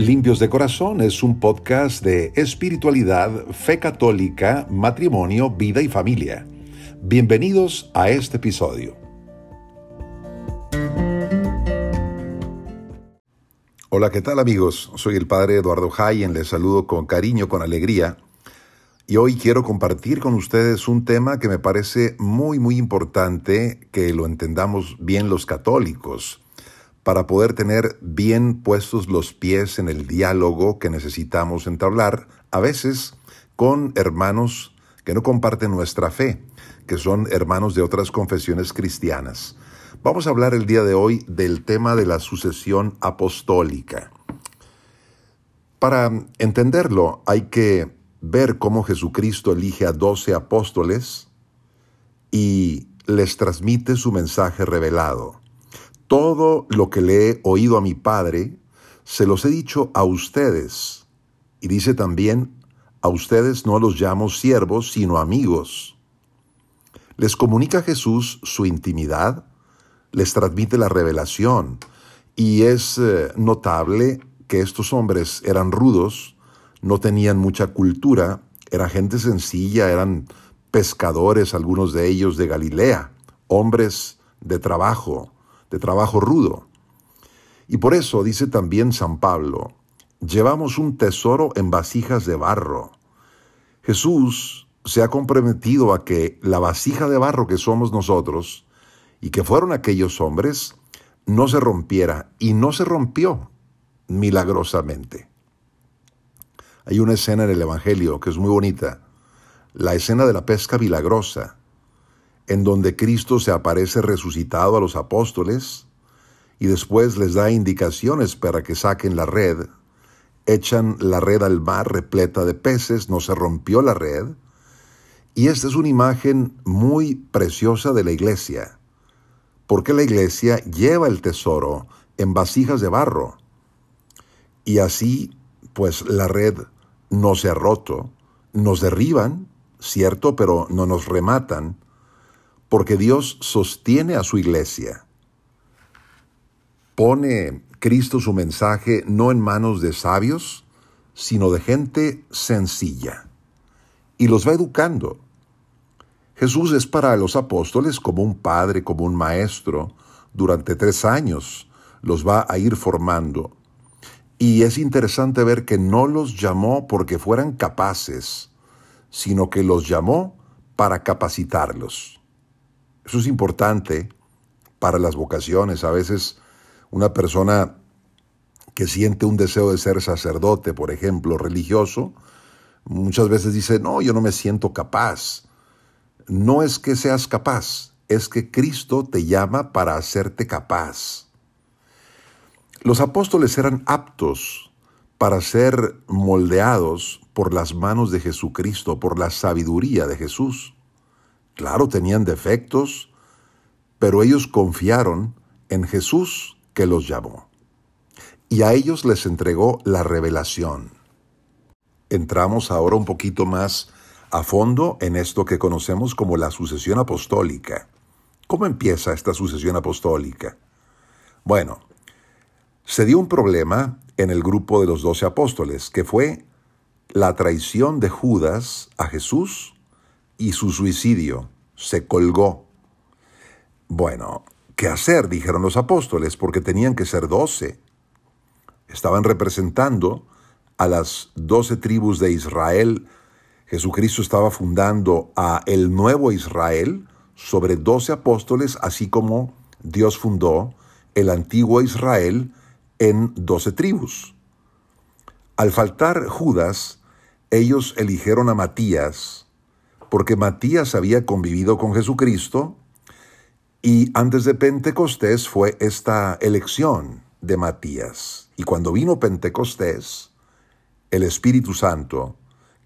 Limpios de Corazón es un podcast de espiritualidad, fe católica, matrimonio, vida y familia. Bienvenidos a este episodio. Hola, ¿qué tal amigos? Soy el Padre Eduardo Hayen, les saludo con cariño, con alegría. Y hoy quiero compartir con ustedes un tema que me parece muy, muy importante que lo entendamos bien los católicos para poder tener bien puestos los pies en el diálogo que necesitamos entablar, a veces con hermanos que no comparten nuestra fe, que son hermanos de otras confesiones cristianas. Vamos a hablar el día de hoy del tema de la sucesión apostólica. Para entenderlo hay que ver cómo Jesucristo elige a doce apóstoles y les transmite su mensaje revelado. Todo lo que le he oído a mi Padre, se los he dicho a ustedes. Y dice también, a ustedes no los llamo siervos, sino amigos. Les comunica Jesús su intimidad, les transmite la revelación, y es eh, notable que estos hombres eran rudos, no tenían mucha cultura, era gente sencilla, eran pescadores, algunos de ellos de Galilea, hombres de trabajo, de trabajo rudo. Y por eso dice también San Pablo, llevamos un tesoro en vasijas de barro. Jesús se ha comprometido a que la vasija de barro que somos nosotros y que fueron aquellos hombres no se rompiera y no se rompió milagrosamente. Hay una escena en el Evangelio que es muy bonita, la escena de la pesca milagrosa en donde Cristo se aparece resucitado a los apóstoles y después les da indicaciones para que saquen la red, echan la red al mar repleta de peces, no se rompió la red, y esta es una imagen muy preciosa de la iglesia, porque la iglesia lleva el tesoro en vasijas de barro, y así pues la red no se ha roto, nos derriban, cierto, pero no nos rematan, porque Dios sostiene a su iglesia. Pone Cristo su mensaje no en manos de sabios, sino de gente sencilla. Y los va educando. Jesús es para los apóstoles como un padre, como un maestro. Durante tres años los va a ir formando. Y es interesante ver que no los llamó porque fueran capaces, sino que los llamó para capacitarlos. Eso es importante para las vocaciones. A veces una persona que siente un deseo de ser sacerdote, por ejemplo, religioso, muchas veces dice, no, yo no me siento capaz. No es que seas capaz, es que Cristo te llama para hacerte capaz. Los apóstoles eran aptos para ser moldeados por las manos de Jesucristo, por la sabiduría de Jesús. Claro, tenían defectos, pero ellos confiaron en Jesús que los llamó. Y a ellos les entregó la revelación. Entramos ahora un poquito más a fondo en esto que conocemos como la sucesión apostólica. ¿Cómo empieza esta sucesión apostólica? Bueno, se dio un problema en el grupo de los doce apóstoles, que fue la traición de Judas a Jesús y su suicidio. Se colgó. Bueno, ¿qué hacer? dijeron los apóstoles, porque tenían que ser doce. Estaban representando a las doce tribus de Israel. Jesucristo estaba fundando a el nuevo Israel sobre doce apóstoles, así como Dios fundó el antiguo Israel en doce tribus. Al faltar Judas, ellos eligieron a Matías, porque Matías había convivido con Jesucristo y antes de Pentecostés fue esta elección de Matías. Y cuando vino Pentecostés, el Espíritu Santo,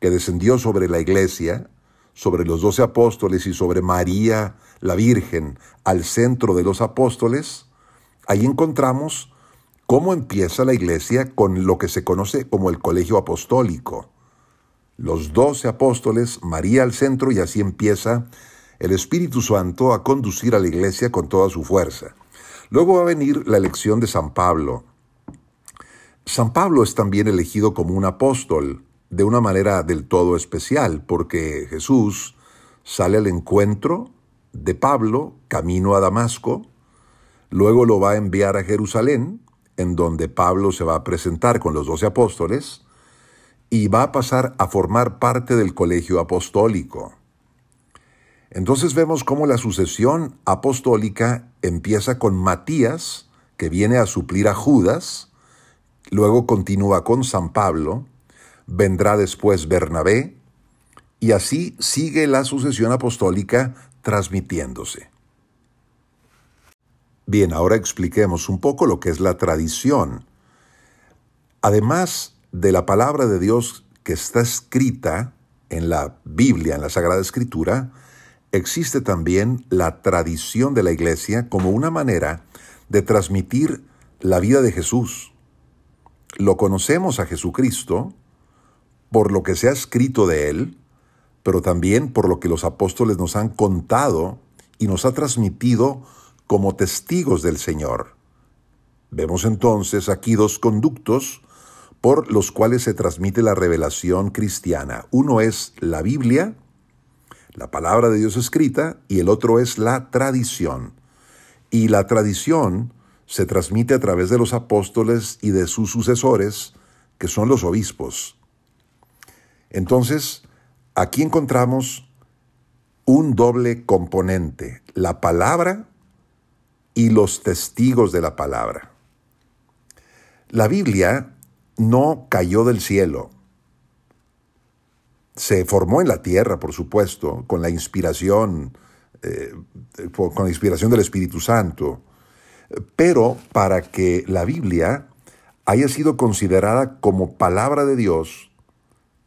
que descendió sobre la iglesia, sobre los doce apóstoles y sobre María la Virgen al centro de los apóstoles, ahí encontramos cómo empieza la iglesia con lo que se conoce como el colegio apostólico los doce apóstoles, María al centro y así empieza el Espíritu Santo a conducir a la iglesia con toda su fuerza. Luego va a venir la elección de San Pablo. San Pablo es también elegido como un apóstol de una manera del todo especial, porque Jesús sale al encuentro de Pablo camino a Damasco, luego lo va a enviar a Jerusalén, en donde Pablo se va a presentar con los doce apóstoles, y va a pasar a formar parte del colegio apostólico. Entonces vemos cómo la sucesión apostólica empieza con Matías, que viene a suplir a Judas, luego continúa con San Pablo, vendrá después Bernabé, y así sigue la sucesión apostólica transmitiéndose. Bien, ahora expliquemos un poco lo que es la tradición. Además de la palabra de Dios que está escrita en la Biblia, en la Sagrada Escritura, existe también la tradición de la iglesia como una manera de transmitir la vida de Jesús. Lo conocemos a Jesucristo por lo que se ha escrito de Él, pero también por lo que los apóstoles nos han contado y nos ha transmitido como testigos del Señor. Vemos entonces aquí dos conductos por los cuales se transmite la revelación cristiana. Uno es la Biblia la palabra de Dios escrita, y el otro es la tradición. Y la tradición se transmite a través de los apóstoles y de sus sucesores, que son los obispos. Entonces, aquí encontramos un doble componente, la palabra y los testigos de la palabra. La Biblia no cayó del cielo, se formó en la tierra, por supuesto, con la inspiración, eh, con la inspiración del Espíritu Santo. Pero para que la Biblia haya sido considerada como palabra de Dios,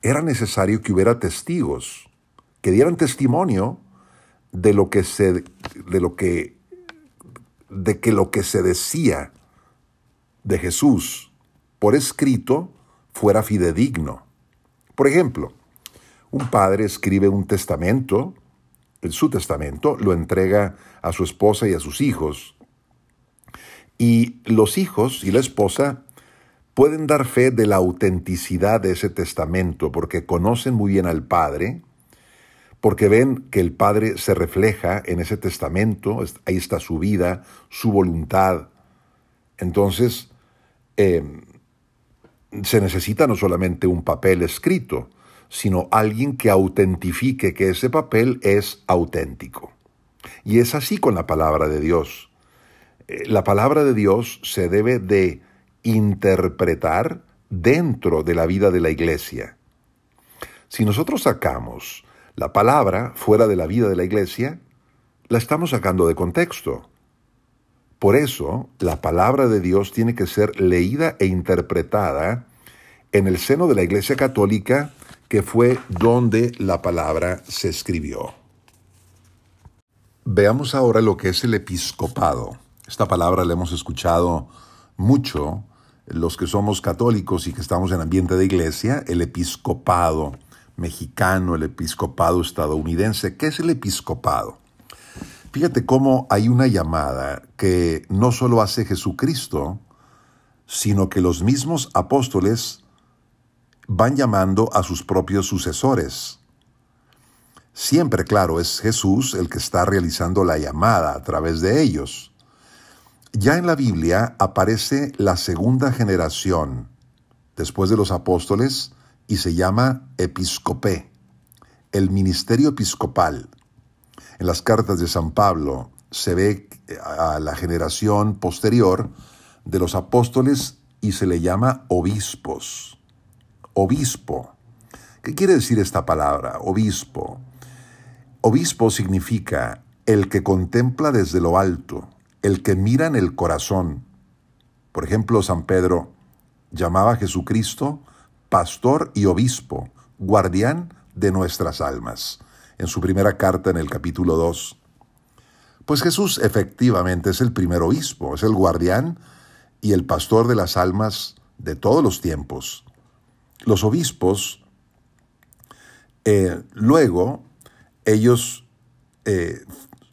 era necesario que hubiera testigos, que dieran testimonio de lo que se, de lo que, de que lo que se decía de Jesús por escrito fuera fidedigno. Por ejemplo, un padre escribe un testamento, en su testamento, lo entrega a su esposa y a sus hijos. Y los hijos y la esposa pueden dar fe de la autenticidad de ese testamento porque conocen muy bien al padre, porque ven que el padre se refleja en ese testamento, ahí está su vida, su voluntad. Entonces, em, se necesita no solamente un papel escrito, sino alguien que autentifique que ese papel es auténtico. Y es así con la palabra de Dios. Eh, la palabra de Dios se debe de interpretar dentro de la vida de la iglesia. Si nosotros sacamos la palabra fuera de la vida de la iglesia, la estamos sacando de contexto. Por eso, la palabra de Dios tiene que ser leída e interpretada en el seno de la Iglesia Católica que fue donde la palabra se escribió. Veamos ahora lo que es el episcopado. Esta palabra la hemos escuchado mucho los que somos católicos y que estamos en ambiente de iglesia, el episcopado mexicano, el episcopado estadounidense. ¿Qué es el episcopado? Fíjate cómo hay una llamada que no solo hace Jesucristo, sino que los mismos apóstoles van llamando a sus propios sucesores. Siempre, claro, es Jesús el que está realizando la llamada a través de ellos. Ya en la Biblia aparece la segunda generación después de los apóstoles y se llama episcopé, el ministerio episcopal. En las cartas de San Pablo se ve a la generación posterior de los apóstoles y se le llama obispos obispo. ¿Qué quiere decir esta palabra, obispo? Obispo significa el que contempla desde lo alto, el que mira en el corazón. Por ejemplo, San Pedro llamaba a Jesucristo pastor y obispo, guardián de nuestras almas, en su primera carta en el capítulo 2. Pues Jesús efectivamente es el primer obispo, es el guardián y el pastor de las almas de todos los tiempos los obispos, eh, luego, ellos eh,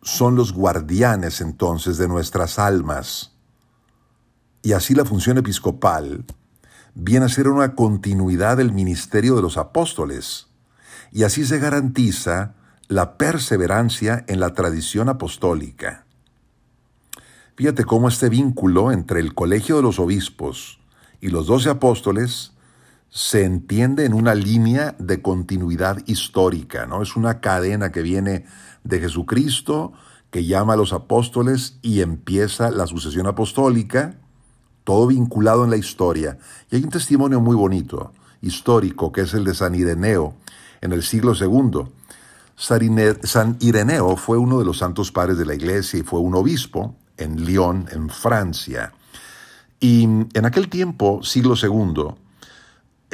son los guardianes entonces de nuestras almas. Y así la función episcopal viene a ser una continuidad del ministerio de los apóstoles, y así se garantiza la perseverancia en la tradición apostólica. Fíjate cómo este vínculo entre el colegio de los obispos y los doce apóstoles se entiende en una línea de continuidad histórica, ¿no? Es una cadena que viene de Jesucristo, que llama a los apóstoles y empieza la sucesión apostólica, todo vinculado en la historia. Y hay un testimonio muy bonito, histórico, que es el de San Ireneo, en el siglo II. San Ireneo fue uno de los santos padres de la iglesia y fue un obispo en Lyon, en Francia. Y en aquel tiempo, siglo II,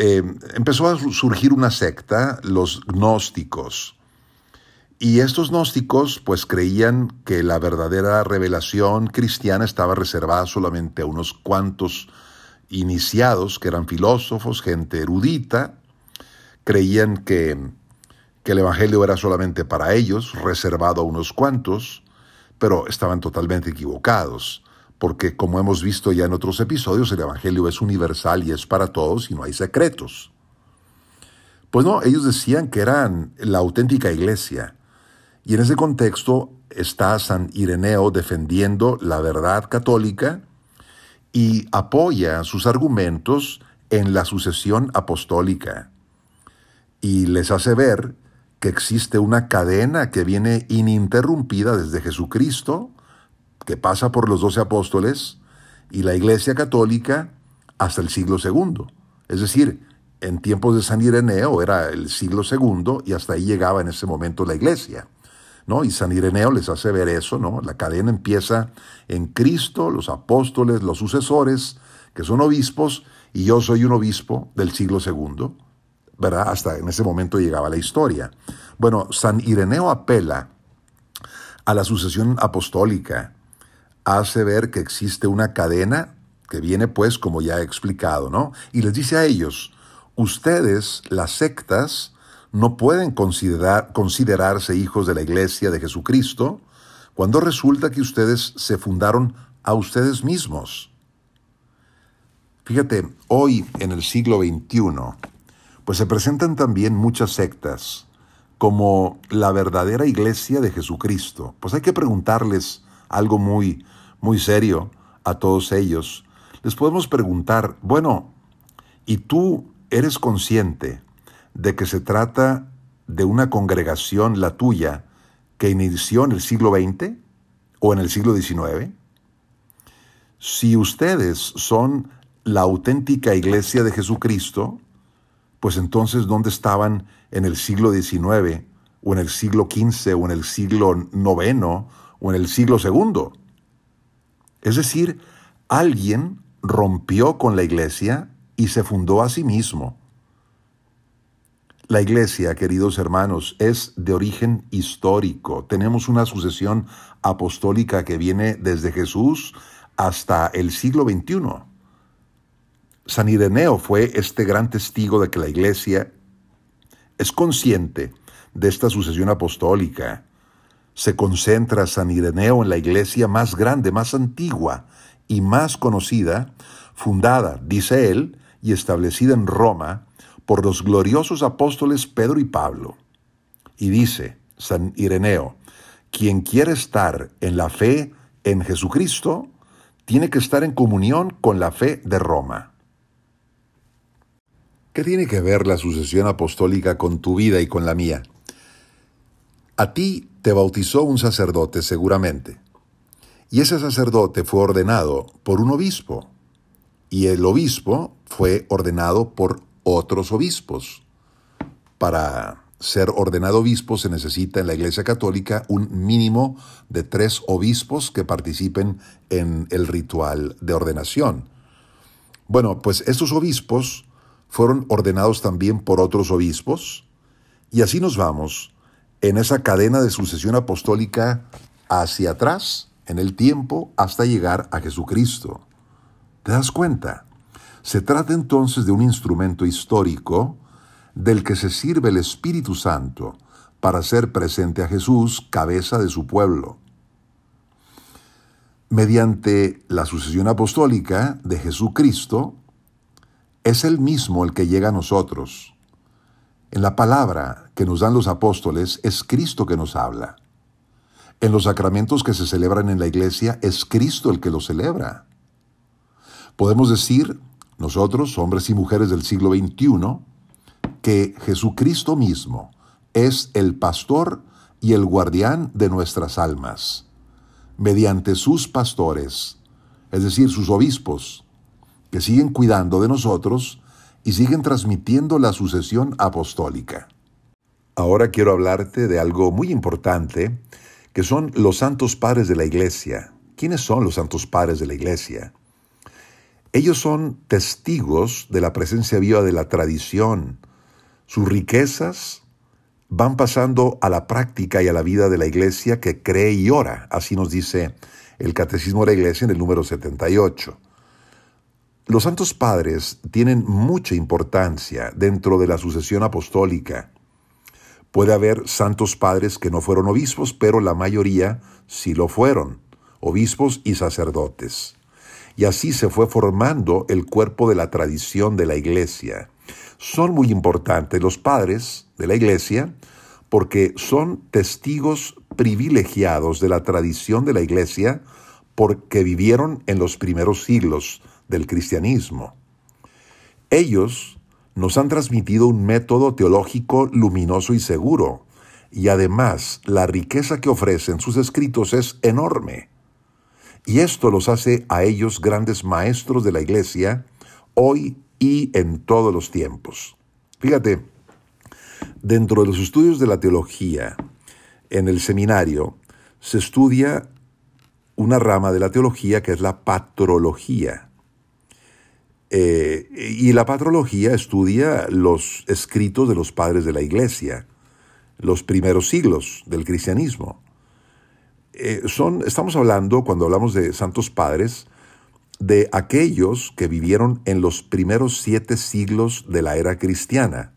eh, empezó a surgir una secta, los gnósticos. Y estos gnósticos pues creían que la verdadera revelación cristiana estaba reservada solamente a unos cuantos iniciados, que eran filósofos, gente erudita. Creían que, que el Evangelio era solamente para ellos, reservado a unos cuantos, pero estaban totalmente equivocados porque como hemos visto ya en otros episodios, el Evangelio es universal y es para todos y no hay secretos. Pues no, ellos decían que eran la auténtica iglesia. Y en ese contexto está San Ireneo defendiendo la verdad católica y apoya sus argumentos en la sucesión apostólica. Y les hace ver que existe una cadena que viene ininterrumpida desde Jesucristo que pasa por los doce apóstoles y la Iglesia Católica hasta el siglo II. Es decir, en tiempos de San Ireneo era el siglo II y hasta ahí llegaba en ese momento la Iglesia. ¿no? Y San Ireneo les hace ver eso, ¿no? La cadena empieza en Cristo, los apóstoles, los sucesores, que son obispos, y yo soy un obispo del siglo II, ¿verdad? Hasta en ese momento llegaba la historia. Bueno, San Ireneo apela a la sucesión apostólica, hace ver que existe una cadena que viene pues como ya he explicado, ¿no? Y les dice a ellos, ustedes, las sectas, no pueden considerar, considerarse hijos de la iglesia de Jesucristo cuando resulta que ustedes se fundaron a ustedes mismos. Fíjate, hoy en el siglo XXI, pues se presentan también muchas sectas como la verdadera iglesia de Jesucristo. Pues hay que preguntarles algo muy, muy serio a todos ellos, les podemos preguntar, bueno, ¿y tú eres consciente de que se trata de una congregación, la tuya, que inició en el siglo XX o en el siglo XIX? Si ustedes son la auténtica iglesia de Jesucristo, pues entonces ¿dónde estaban en el siglo XIX o en el siglo XV o en el siglo IX o en el siglo II? Es decir, alguien rompió con la iglesia y se fundó a sí mismo. La iglesia, queridos hermanos, es de origen histórico. Tenemos una sucesión apostólica que viene desde Jesús hasta el siglo XXI. San Ireneo fue este gran testigo de que la iglesia es consciente de esta sucesión apostólica se concentra San Ireneo en la iglesia más grande, más antigua y más conocida, fundada, dice él, y establecida en Roma por los gloriosos apóstoles Pedro y Pablo. Y dice San Ireneo, quien quiere estar en la fe en Jesucristo, tiene que estar en comunión con la fe de Roma. ¿Qué tiene que ver la sucesión apostólica con tu vida y con la mía? A ti te bautizó un sacerdote seguramente, y ese sacerdote fue ordenado por un obispo, y el obispo fue ordenado por otros obispos. Para ser ordenado obispo se necesita en la Iglesia Católica un mínimo de tres obispos que participen en el ritual de ordenación. Bueno, pues estos obispos fueron ordenados también por otros obispos, y así nos vamos en esa cadena de sucesión apostólica hacia atrás, en el tiempo, hasta llegar a Jesucristo. ¿Te das cuenta? Se trata entonces de un instrumento histórico del que se sirve el Espíritu Santo para hacer presente a Jesús, cabeza de su pueblo. Mediante la sucesión apostólica de Jesucristo, es el mismo el que llega a nosotros. En la palabra que nos dan los apóstoles es Cristo que nos habla. En los sacramentos que se celebran en la iglesia es Cristo el que los celebra. Podemos decir, nosotros, hombres y mujeres del siglo XXI, que Jesucristo mismo es el pastor y el guardián de nuestras almas, mediante sus pastores, es decir, sus obispos, que siguen cuidando de nosotros y siguen transmitiendo la sucesión apostólica. Ahora quiero hablarte de algo muy importante, que son los santos padres de la iglesia. ¿Quiénes son los santos padres de la iglesia? Ellos son testigos de la presencia viva de la tradición. Sus riquezas van pasando a la práctica y a la vida de la iglesia que cree y ora. Así nos dice el Catecismo de la Iglesia en el número 78. Los santos padres tienen mucha importancia dentro de la sucesión apostólica. Puede haber santos padres que no fueron obispos, pero la mayoría sí lo fueron, obispos y sacerdotes. Y así se fue formando el cuerpo de la tradición de la iglesia. Son muy importantes los padres de la iglesia porque son testigos privilegiados de la tradición de la iglesia porque vivieron en los primeros siglos del cristianismo. Ellos nos han transmitido un método teológico luminoso y seguro, y además la riqueza que ofrecen sus escritos es enorme. Y esto los hace a ellos grandes maestros de la iglesia hoy y en todos los tiempos. Fíjate, dentro de los estudios de la teología, en el seminario, se estudia una rama de la teología que es la patrología. Eh, y la patrología estudia los escritos de los padres de la iglesia, los primeros siglos del cristianismo. Eh, son, estamos hablando, cuando hablamos de santos padres, de aquellos que vivieron en los primeros siete siglos de la era cristiana.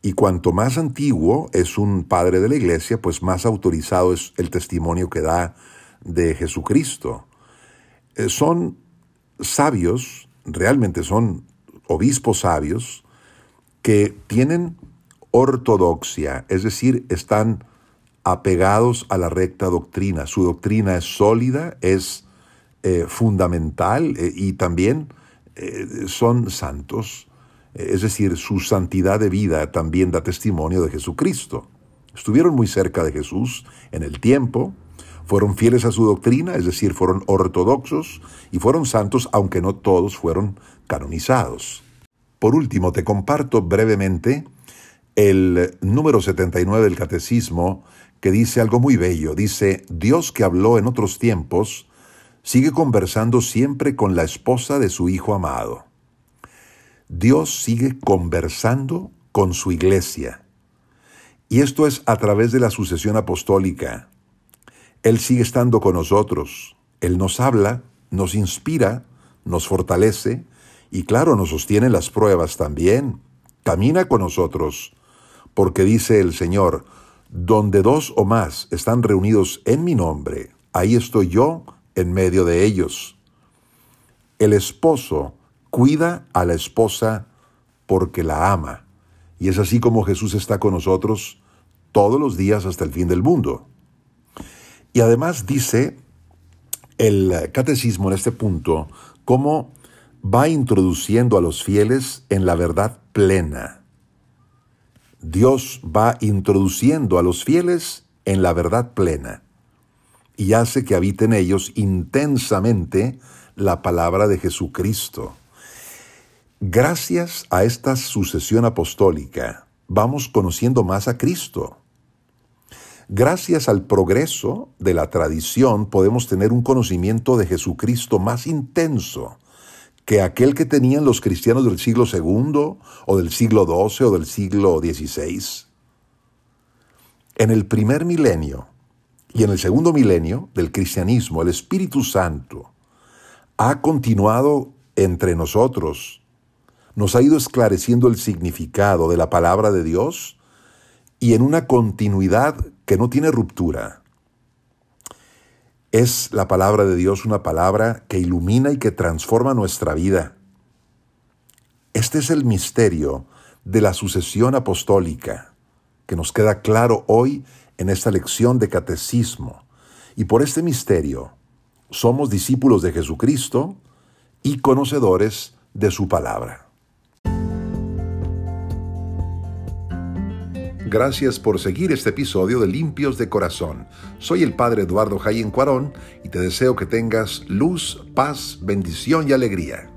Y cuanto más antiguo es un padre de la iglesia, pues más autorizado es el testimonio que da de Jesucristo. Eh, son sabios realmente son obispos sabios que tienen ortodoxia, es decir, están apegados a la recta doctrina. Su doctrina es sólida, es eh, fundamental eh, y también eh, son santos. Es decir, su santidad de vida también da testimonio de Jesucristo. Estuvieron muy cerca de Jesús en el tiempo, fueron fieles a su doctrina, es decir, fueron ortodoxos y fueron santos, aunque no todos fueron canonizados. Por último, te comparto brevemente el número 79 del Catecismo, que dice algo muy bello. Dice, Dios que habló en otros tiempos, sigue conversando siempre con la esposa de su Hijo amado. Dios sigue conversando con su iglesia. Y esto es a través de la sucesión apostólica. Él sigue estando con nosotros. Él nos habla, nos inspira, nos fortalece y claro, nos sostiene las pruebas también. Camina con nosotros, porque dice el Señor, donde dos o más están reunidos en mi nombre, ahí estoy yo en medio de ellos. El esposo cuida a la esposa porque la ama. Y es así como Jesús está con nosotros todos los días hasta el fin del mundo. Y además dice el catecismo en este punto cómo va introduciendo a los fieles en la verdad plena. Dios va introduciendo a los fieles en la verdad plena y hace que habiten ellos intensamente la palabra de Jesucristo. Gracias a esta sucesión apostólica, vamos conociendo más a Cristo. Gracias al progreso de la tradición podemos tener un conocimiento de Jesucristo más intenso que aquel que tenían los cristianos del siglo II o del siglo XII o del siglo XVI. En el primer milenio y en el segundo milenio del cristianismo, el Espíritu Santo ha continuado entre nosotros, nos ha ido esclareciendo el significado de la palabra de Dios y en una continuidad que no tiene ruptura. Es la palabra de Dios una palabra que ilumina y que transforma nuestra vida. Este es el misterio de la sucesión apostólica que nos queda claro hoy en esta lección de catecismo. Y por este misterio somos discípulos de Jesucristo y conocedores de su palabra. Gracias por seguir este episodio de Limpios de Corazón. Soy el Padre Eduardo Jayen Cuarón y te deseo que tengas luz, paz, bendición y alegría.